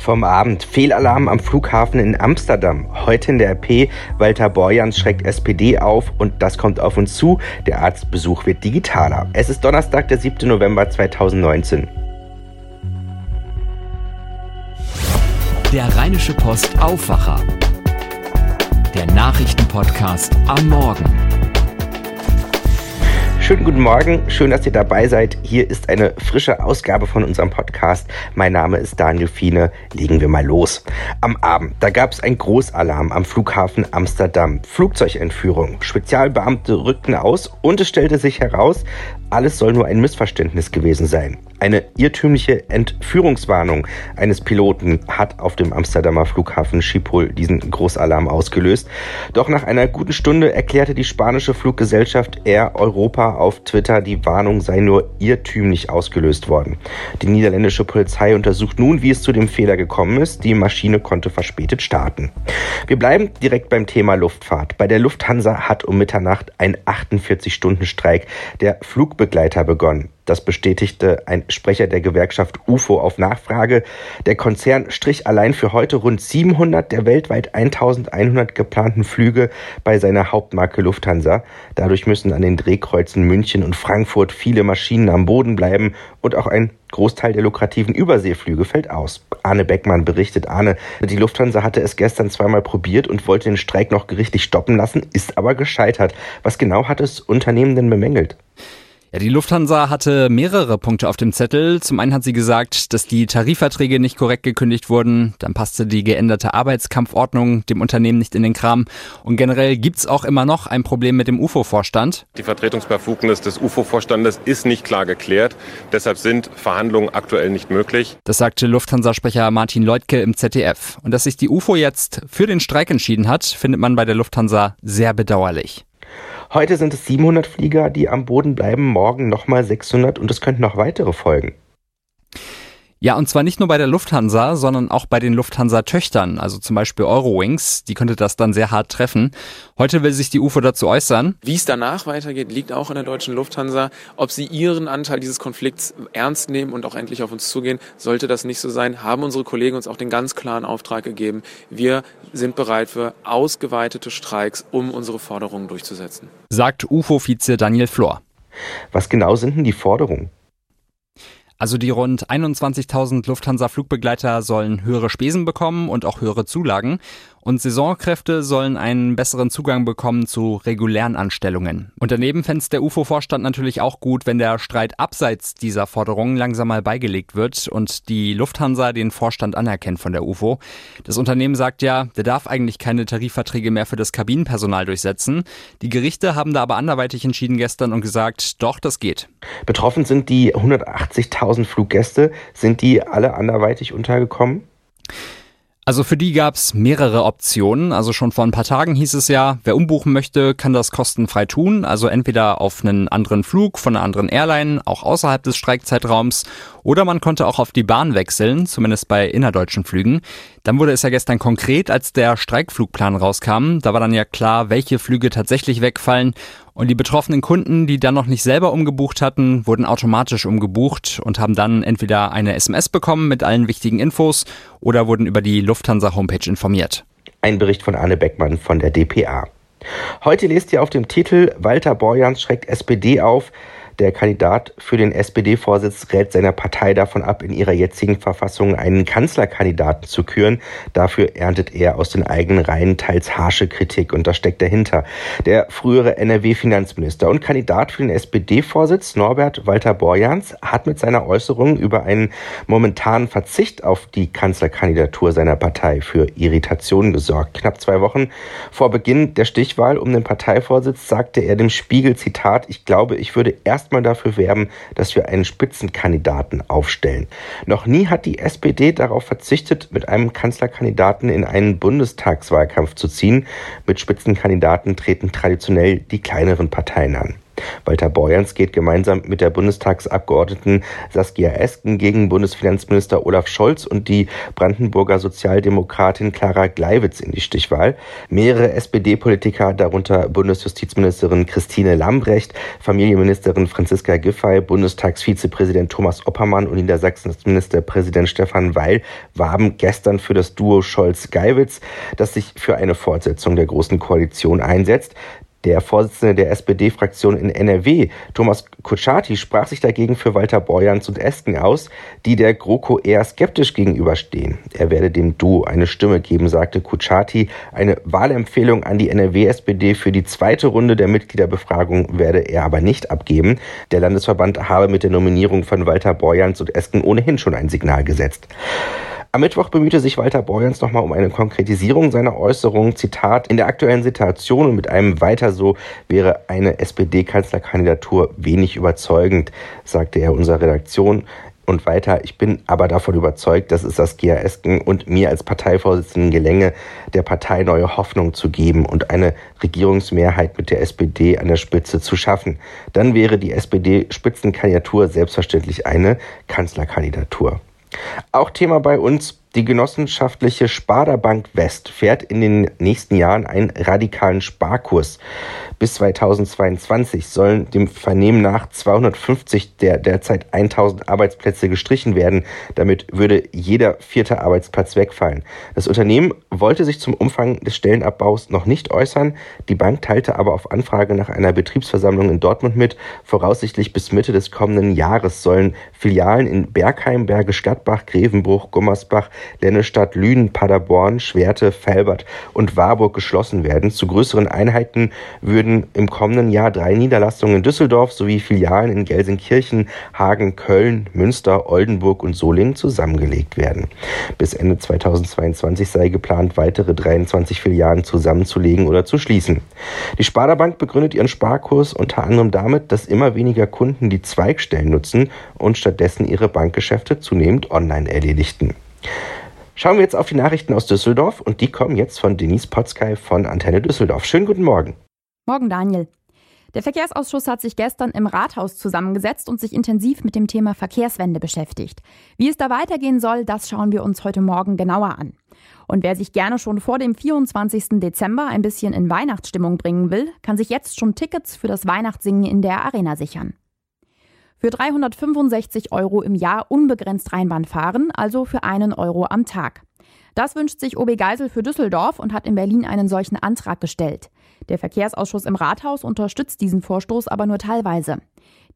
Vom Abend Fehlalarm am Flughafen in Amsterdam. Heute in der RP Walter Borjans schreckt SPD auf und das kommt auf uns zu. Der Arztbesuch wird digitaler. Es ist Donnerstag, der 7. November 2019. Der Rheinische Post Aufwacher. Der Nachrichtenpodcast am Morgen. Schönen guten Morgen, schön, dass ihr dabei seid. Hier ist eine frische Ausgabe von unserem Podcast. Mein Name ist Daniel Fiene. Legen wir mal los. Am Abend, da gab es ein Großalarm am Flughafen Amsterdam. Flugzeugentführung. Spezialbeamte rückten aus und es stellte sich heraus, alles soll nur ein Missverständnis gewesen sein. Eine irrtümliche Entführungswarnung eines Piloten hat auf dem Amsterdamer Flughafen Schiphol diesen Großalarm ausgelöst. Doch nach einer guten Stunde erklärte die spanische Fluggesellschaft Air Europa auf Twitter, die Warnung sei nur irrtümlich ausgelöst worden. Die niederländische Polizei untersucht nun, wie es zu dem Fehler gekommen ist. Die Maschine konnte verspätet starten. Wir bleiben direkt beim Thema Luftfahrt. Bei der Lufthansa hat um Mitternacht ein 48-Stunden-Streik der Flugbegleiter begonnen. Das bestätigte ein Sprecher der Gewerkschaft UFO auf Nachfrage. Der Konzern strich allein für heute rund 700 der weltweit 1100 geplanten Flüge bei seiner Hauptmarke Lufthansa. Dadurch müssen an den Drehkreuzen München und Frankfurt viele Maschinen am Boden bleiben und auch ein Großteil der lukrativen Überseeflüge fällt aus. Arne Beckmann berichtet, Arne, die Lufthansa hatte es gestern zweimal probiert und wollte den Streik noch gerichtlich stoppen lassen, ist aber gescheitert. Was genau hat das Unternehmen denn bemängelt? Ja, die Lufthansa hatte mehrere Punkte auf dem Zettel. Zum einen hat sie gesagt, dass die Tarifverträge nicht korrekt gekündigt wurden. Dann passte die geänderte Arbeitskampfordnung dem Unternehmen nicht in den Kram. Und generell gibt's auch immer noch ein Problem mit dem UFO-Vorstand. Die Vertretungsbefugnis des UFO-Vorstandes ist nicht klar geklärt. Deshalb sind Verhandlungen aktuell nicht möglich. Das sagte Lufthansa-Sprecher Martin Leutke im ZDF. Und dass sich die UFO jetzt für den Streik entschieden hat, findet man bei der Lufthansa sehr bedauerlich. Heute sind es 700 Flieger, die am Boden bleiben, morgen nochmal 600 und es könnten noch weitere folgen. Ja, und zwar nicht nur bei der Lufthansa, sondern auch bei den Lufthansa-Töchtern, also zum Beispiel Eurowings. Die könnte das dann sehr hart treffen. Heute will sich die UFO dazu äußern. Wie es danach weitergeht, liegt auch in der deutschen Lufthansa. Ob sie ihren Anteil dieses Konflikts ernst nehmen und auch endlich auf uns zugehen, sollte das nicht so sein, haben unsere Kollegen uns auch den ganz klaren Auftrag gegeben. Wir sind bereit für ausgeweitete Streiks, um unsere Forderungen durchzusetzen. Sagt UFO-Vize Daniel Flor. Was genau sind denn die Forderungen? Also die rund 21.000 Lufthansa-Flugbegleiter sollen höhere Spesen bekommen und auch höhere Zulagen. Und Saisonkräfte sollen einen besseren Zugang bekommen zu regulären Anstellungen. Und daneben fände der UFO-Vorstand natürlich auch gut, wenn der Streit abseits dieser Forderungen langsam mal beigelegt wird und die Lufthansa den Vorstand anerkennt von der UFO. Das Unternehmen sagt ja, der darf eigentlich keine Tarifverträge mehr für das Kabinenpersonal durchsetzen. Die Gerichte haben da aber anderweitig entschieden gestern und gesagt, doch, das geht. Betroffen sind die 180.000 Fluggäste. Sind die alle anderweitig untergekommen? Also für die gab es mehrere Optionen. Also schon vor ein paar Tagen hieß es ja, wer umbuchen möchte, kann das kostenfrei tun. Also entweder auf einen anderen Flug von einer anderen Airline, auch außerhalb des Streikzeitraums, oder man konnte auch auf die Bahn wechseln, zumindest bei innerdeutschen Flügen. Dann wurde es ja gestern konkret, als der Streikflugplan rauskam. Da war dann ja klar, welche Flüge tatsächlich wegfallen. Und die betroffenen Kunden, die dann noch nicht selber umgebucht hatten, wurden automatisch umgebucht und haben dann entweder eine SMS bekommen mit allen wichtigen Infos oder wurden über die Lufthansa-Homepage informiert. Ein Bericht von Arne Beckmann von der DPA. Heute lest ihr auf dem Titel Walter Borjans schreckt SPD auf. Der Kandidat für den SPD-Vorsitz rät seiner Partei davon ab, in ihrer jetzigen Verfassung einen Kanzlerkandidaten zu küren. Dafür erntet er aus den eigenen Reihen teils harsche Kritik und das steckt dahinter. Der frühere NRW-Finanzminister und Kandidat für den SPD-Vorsitz Norbert Walter Borjans hat mit seiner Äußerung über einen momentanen Verzicht auf die Kanzlerkandidatur seiner Partei für Irritation gesorgt. Knapp zwei Wochen vor Beginn der Stichwahl um den Parteivorsitz sagte er dem Spiegel Zitat, ich glaube, ich würde erst erstmal dafür werben, dass wir einen Spitzenkandidaten aufstellen. Noch nie hat die SPD darauf verzichtet, mit einem Kanzlerkandidaten in einen Bundestagswahlkampf zu ziehen. Mit Spitzenkandidaten treten traditionell die kleineren Parteien an. Walter Borjans geht gemeinsam mit der Bundestagsabgeordneten Saskia Esken gegen Bundesfinanzminister Olaf Scholz und die Brandenburger Sozialdemokratin Clara Gleiwitz in die Stichwahl. Mehrere SPD-Politiker, darunter Bundesjustizministerin Christine Lambrecht, Familienministerin Franziska Giffey, Bundestagsvizepräsident Thomas Oppermann und Niedersachsens Ministerpräsident Stefan Weil warben gestern für das Duo Scholz-Geiwitz, das sich für eine Fortsetzung der Großen Koalition einsetzt. Der Vorsitzende der SPD-Fraktion in NRW, Thomas Kutschaty, sprach sich dagegen für Walter Borjans und Esken aus, die der GroKo eher skeptisch gegenüberstehen. Er werde dem Duo eine Stimme geben, sagte Kutschaty. Eine Wahlempfehlung an die NRW-SPD für die zweite Runde der Mitgliederbefragung werde er aber nicht abgeben. Der Landesverband habe mit der Nominierung von Walter Borjans und Esken ohnehin schon ein Signal gesetzt. Am Mittwoch bemühte sich Walter Borjans nochmal um eine Konkretisierung seiner Äußerungen. Zitat, in der aktuellen Situation und mit einem weiter so wäre eine SPD-Kanzlerkandidatur wenig überzeugend, sagte er unserer Redaktion. Und weiter, ich bin aber davon überzeugt, dass es Saskia Esken und mir als Parteivorsitzenden gelänge, der Partei neue Hoffnung zu geben und eine Regierungsmehrheit mit der SPD an der Spitze zu schaffen. Dann wäre die SPD-Spitzenkandidatur selbstverständlich eine Kanzlerkandidatur. Auch Thema bei uns die genossenschaftliche Sparda Bank West fährt in den nächsten Jahren einen radikalen Sparkurs. Bis 2022 sollen dem Vernehmen nach 250 der derzeit 1000 Arbeitsplätze gestrichen werden. Damit würde jeder vierte Arbeitsplatz wegfallen. Das Unternehmen wollte sich zum Umfang des Stellenabbaus noch nicht äußern. Die Bank teilte aber auf Anfrage nach einer Betriebsversammlung in Dortmund mit, voraussichtlich bis Mitte des kommenden Jahres sollen Filialen in Bergheim, Bergisch Gladbach, Grevenbruch, Gummersbach, Lennestadt, Lünen, Paderborn, Schwerte, Felbert und Warburg geschlossen werden. Zu größeren Einheiten würden im kommenden Jahr drei Niederlassungen in Düsseldorf sowie Filialen in Gelsenkirchen, Hagen, Köln, Münster, Oldenburg und Solingen zusammengelegt werden. Bis Ende 2022 sei geplant, weitere 23 Filialen zusammenzulegen oder zu schließen. Die Sparda Bank begründet ihren Sparkurs unter anderem damit, dass immer weniger Kunden die Zweigstellen nutzen und stattdessen ihre Bankgeschäfte zunehmend online erledigten. Schauen wir jetzt auf die Nachrichten aus Düsseldorf und die kommen jetzt von Denise Potzkei von Antenne Düsseldorf. Schönen guten Morgen. Morgen, Daniel. Der Verkehrsausschuss hat sich gestern im Rathaus zusammengesetzt und sich intensiv mit dem Thema Verkehrswende beschäftigt. Wie es da weitergehen soll, das schauen wir uns heute Morgen genauer an. Und wer sich gerne schon vor dem 24. Dezember ein bisschen in Weihnachtsstimmung bringen will, kann sich jetzt schon Tickets für das Weihnachtssingen in der Arena sichern. Für 365 Euro im Jahr unbegrenzt Rheinbahn fahren, also für einen Euro am Tag. Das wünscht sich OB Geisel für Düsseldorf und hat in Berlin einen solchen Antrag gestellt. Der Verkehrsausschuss im Rathaus unterstützt diesen Vorstoß aber nur teilweise.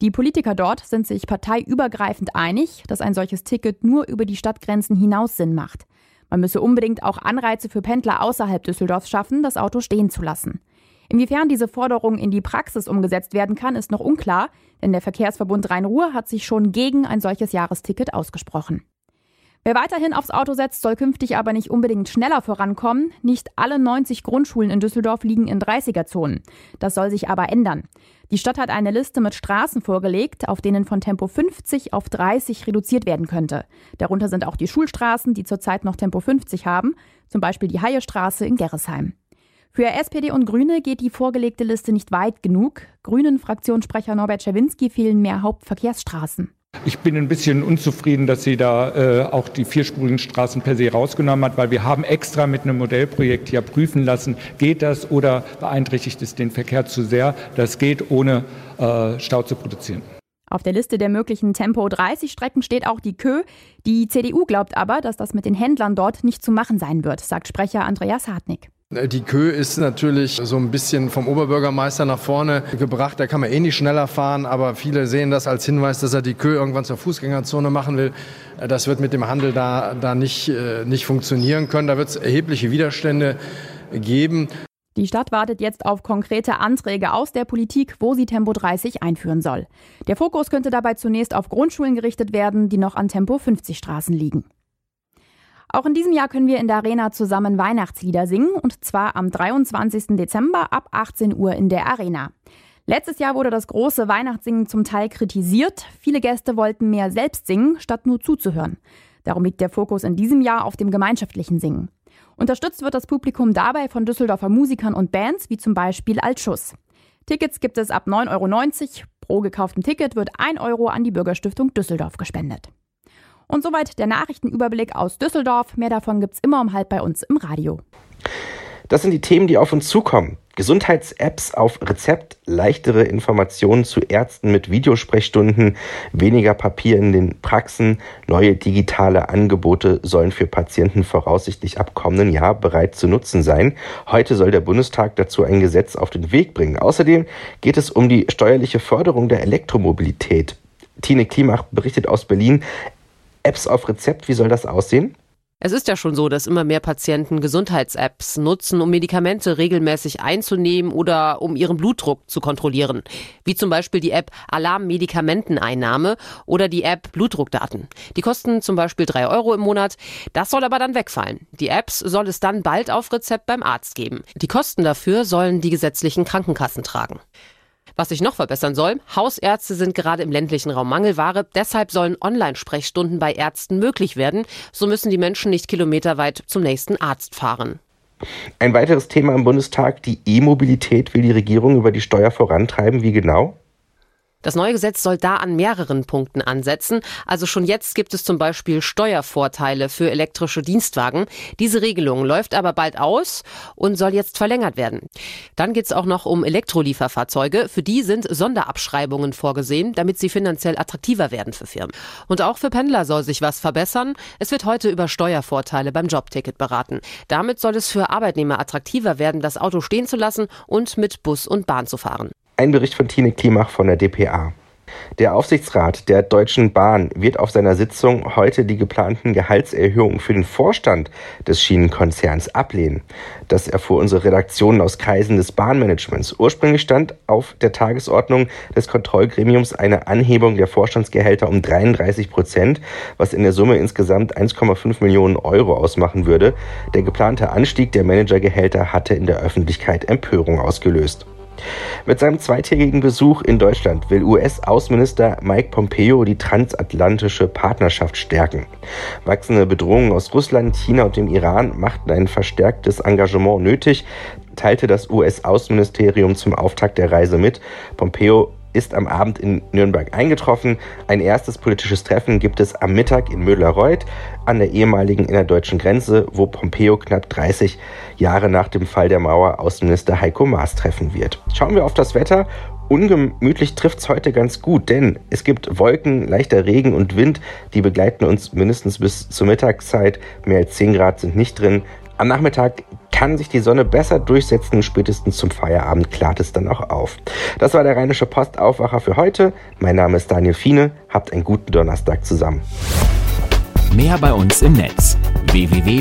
Die Politiker dort sind sich parteiübergreifend einig, dass ein solches Ticket nur über die Stadtgrenzen hinaus Sinn macht. Man müsse unbedingt auch Anreize für Pendler außerhalb Düsseldorfs schaffen, das Auto stehen zu lassen. Inwiefern diese Forderung in die Praxis umgesetzt werden kann, ist noch unklar, denn der Verkehrsverbund Rhein-Ruhr hat sich schon gegen ein solches Jahresticket ausgesprochen. Wer weiterhin aufs Auto setzt, soll künftig aber nicht unbedingt schneller vorankommen. Nicht alle 90 Grundschulen in Düsseldorf liegen in 30er-Zonen. Das soll sich aber ändern. Die Stadt hat eine Liste mit Straßen vorgelegt, auf denen von Tempo 50 auf 30 reduziert werden könnte. Darunter sind auch die Schulstraßen, die zurzeit noch Tempo 50 haben, zum Beispiel die Haie-Straße in Gerresheim. Für SPD und Grüne geht die vorgelegte Liste nicht weit genug. Grünen-Fraktionssprecher Norbert Schawinski fehlen mehr Hauptverkehrsstraßen. Ich bin ein bisschen unzufrieden, dass sie da äh, auch die vierspurigen Straßen per se rausgenommen hat, weil wir haben extra mit einem Modellprojekt hier prüfen lassen, geht das oder beeinträchtigt es den Verkehr zu sehr. Das geht ohne äh, Stau zu produzieren. Auf der Liste der möglichen Tempo 30 Strecken steht auch die Kö. Die CDU glaubt aber, dass das mit den Händlern dort nicht zu machen sein wird, sagt Sprecher Andreas Hartnick. Die Kö ist natürlich so ein bisschen vom Oberbürgermeister nach vorne gebracht. Da kann man eh nicht schneller fahren, aber viele sehen das als Hinweis, dass er die Kö irgendwann zur Fußgängerzone machen will. Das wird mit dem Handel da, da nicht, äh, nicht funktionieren können. Da wird es erhebliche Widerstände geben. Die Stadt wartet jetzt auf konkrete Anträge aus der Politik, wo sie Tempo 30 einführen soll. Der Fokus könnte dabei zunächst auf Grundschulen gerichtet werden, die noch an Tempo 50 Straßen liegen. Auch in diesem Jahr können wir in der Arena zusammen Weihnachtslieder singen und zwar am 23. Dezember ab 18 Uhr in der Arena. Letztes Jahr wurde das große Weihnachtssingen zum Teil kritisiert. Viele Gäste wollten mehr selbst singen, statt nur zuzuhören. Darum liegt der Fokus in diesem Jahr auf dem gemeinschaftlichen Singen. Unterstützt wird das Publikum dabei von Düsseldorfer Musikern und Bands wie zum Beispiel Altschuss. Tickets gibt es ab 9,90 Euro. Pro gekauftem Ticket wird 1 Euro an die Bürgerstiftung Düsseldorf gespendet. Und soweit der Nachrichtenüberblick aus Düsseldorf. Mehr davon gibt's immer um halb bei uns im Radio. Das sind die Themen, die auf uns zukommen. Gesundheits-Apps auf Rezept, leichtere Informationen zu Ärzten mit Videosprechstunden, weniger Papier in den Praxen, neue digitale Angebote sollen für Patienten voraussichtlich ab kommenden Jahr bereit zu nutzen sein. Heute soll der Bundestag dazu ein Gesetz auf den Weg bringen. Außerdem geht es um die steuerliche Förderung der Elektromobilität. Tine Klimach berichtet aus Berlin. Apps auf Rezept, wie soll das aussehen? Es ist ja schon so, dass immer mehr Patienten Gesundheits-Apps nutzen, um Medikamente regelmäßig einzunehmen oder um ihren Blutdruck zu kontrollieren. Wie zum Beispiel die App Alarm Medikamenteneinnahme oder die App Blutdruckdaten. Die kosten zum Beispiel drei Euro im Monat. Das soll aber dann wegfallen. Die Apps soll es dann bald auf Rezept beim Arzt geben. Die Kosten dafür sollen die gesetzlichen Krankenkassen tragen. Was sich noch verbessern soll, Hausärzte sind gerade im ländlichen Raum Mangelware, deshalb sollen Online-Sprechstunden bei Ärzten möglich werden. So müssen die Menschen nicht kilometerweit zum nächsten Arzt fahren. Ein weiteres Thema im Bundestag, die E-Mobilität will die Regierung über die Steuer vorantreiben. Wie genau? Das neue Gesetz soll da an mehreren Punkten ansetzen. Also schon jetzt gibt es zum Beispiel Steuervorteile für elektrische Dienstwagen. Diese Regelung läuft aber bald aus und soll jetzt verlängert werden. Dann geht es auch noch um Elektrolieferfahrzeuge. Für die sind Sonderabschreibungen vorgesehen, damit sie finanziell attraktiver werden für Firmen. Und auch für Pendler soll sich was verbessern. Es wird heute über Steuervorteile beim Jobticket beraten. Damit soll es für Arbeitnehmer attraktiver werden, das Auto stehen zu lassen und mit Bus und Bahn zu fahren. Ein Bericht von Tine Klimach von der dpa. Der Aufsichtsrat der Deutschen Bahn wird auf seiner Sitzung heute die geplanten Gehaltserhöhungen für den Vorstand des Schienenkonzerns ablehnen. Das erfuhr unsere Redaktion aus Kreisen des Bahnmanagements. Ursprünglich stand auf der Tagesordnung des Kontrollgremiums eine Anhebung der Vorstandsgehälter um 33 Prozent, was in der Summe insgesamt 1,5 Millionen Euro ausmachen würde. Der geplante Anstieg der Managergehälter hatte in der Öffentlichkeit Empörung ausgelöst. Mit seinem zweitägigen Besuch in Deutschland will US-Außenminister Mike Pompeo die transatlantische Partnerschaft stärken. Wachsende Bedrohungen aus Russland, China und dem Iran machten ein verstärktes Engagement nötig, teilte das US-Außenministerium zum Auftakt der Reise mit. Pompeo ist am Abend in Nürnberg eingetroffen. Ein erstes politisches Treffen gibt es am Mittag in Mödler-Reuth an der ehemaligen innerdeutschen Grenze, wo Pompeo knapp 30 Jahre nach dem Fall der Mauer Außenminister Heiko Maas treffen wird. Schauen wir auf das Wetter. Ungemütlich trifft es heute ganz gut, denn es gibt Wolken, leichter Regen und Wind, die begleiten uns mindestens bis zur Mittagszeit. Mehr als 10 Grad sind nicht drin. Am Nachmittag kann sich die Sonne besser durchsetzen. Spätestens zum Feierabend klart es dann auch auf. Das war der Rheinische Postaufwacher für heute. Mein Name ist Daniel Fiene. Habt einen guten Donnerstag zusammen. Mehr bei uns im Netz www.rp-online.de